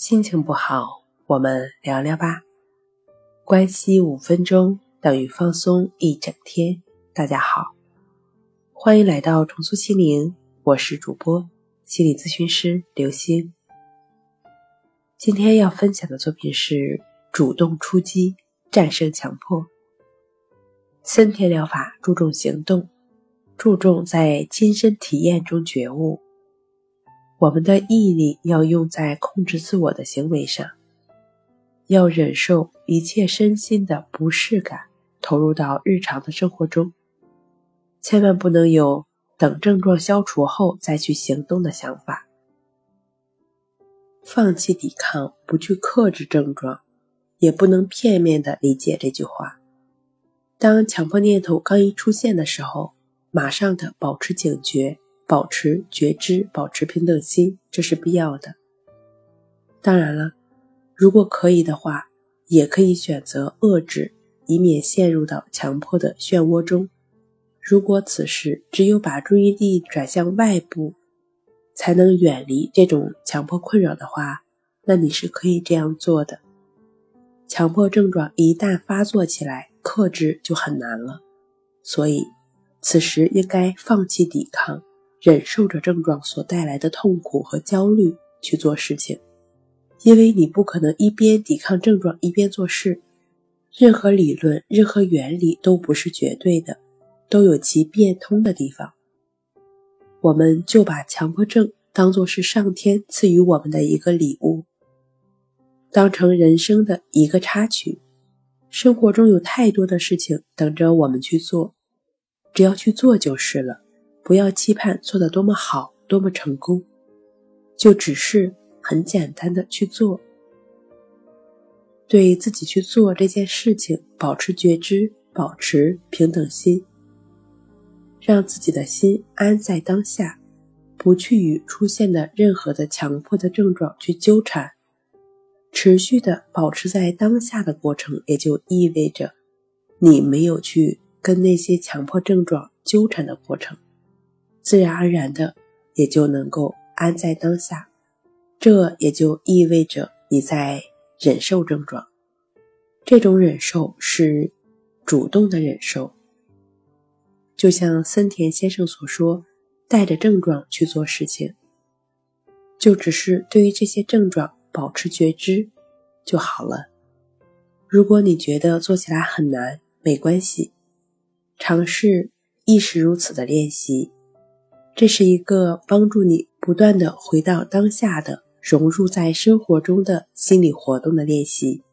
心情不好，我们聊聊吧。关系五分钟等于放松一整天。大家好，欢迎来到重塑心灵，我是主播心理咨询师刘星。今天要分享的作品是主动出击，战胜强迫。森田疗法注重行动，注重在亲身体验中觉悟。我们的毅力要用在控制自我的行为上，要忍受一切身心的不适感，投入到日常的生活中，千万不能有等症状消除后再去行动的想法。放弃抵抗，不去克制症状，也不能片面的理解这句话。当强迫念头刚一出现的时候，马上的保持警觉。保持觉知，保持平等心，这是必要的。当然了，如果可以的话，也可以选择遏制，以免陷入到强迫的漩涡中。如果此时只有把注意力转向外部，才能远离这种强迫困扰的话，那你是可以这样做的。强迫症状一旦发作起来，克制就很难了。所以，此时应该放弃抵抗。忍受着症状所带来的痛苦和焦虑去做事情，因为你不可能一边抵抗症状一边做事。任何理论、任何原理都不是绝对的，都有其变通的地方。我们就把强迫症当作是上天赐予我们的一个礼物，当成人生的一个插曲。生活中有太多的事情等着我们去做，只要去做就是了。不要期盼做得多么好，多么成功，就只是很简单的去做，对自己去做这件事情保持觉知，保持平等心，让自己的心安在当下，不去与出现的任何的强迫的症状去纠缠，持续的保持在当下的过程，也就意味着你没有去跟那些强迫症状纠缠的过程。自然而然的，也就能够安在当下，这也就意味着你在忍受症状。这种忍受是主动的忍受，就像森田先生所说，带着症状去做事情，就只是对于这些症状保持觉知就好了。如果你觉得做起来很难，没关系，尝试亦是如此的练习。这是一个帮助你不断的回到当下的、融入在生活中的心理活动的练习，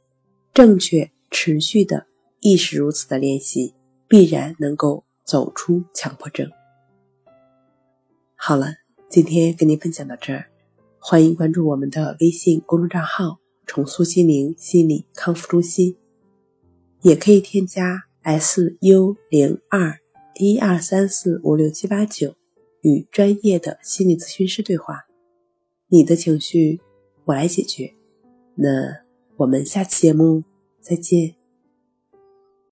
正确、持续的亦是如此的练习，必然能够走出强迫症。好了，今天跟您分享到这儿，欢迎关注我们的微信公众账号“重塑心灵心理康复中心”，也可以添加 s u 零二一二三四五六七八九。与专业的心理咨询师对话，你的情绪我来解决。那我们下期节目再见。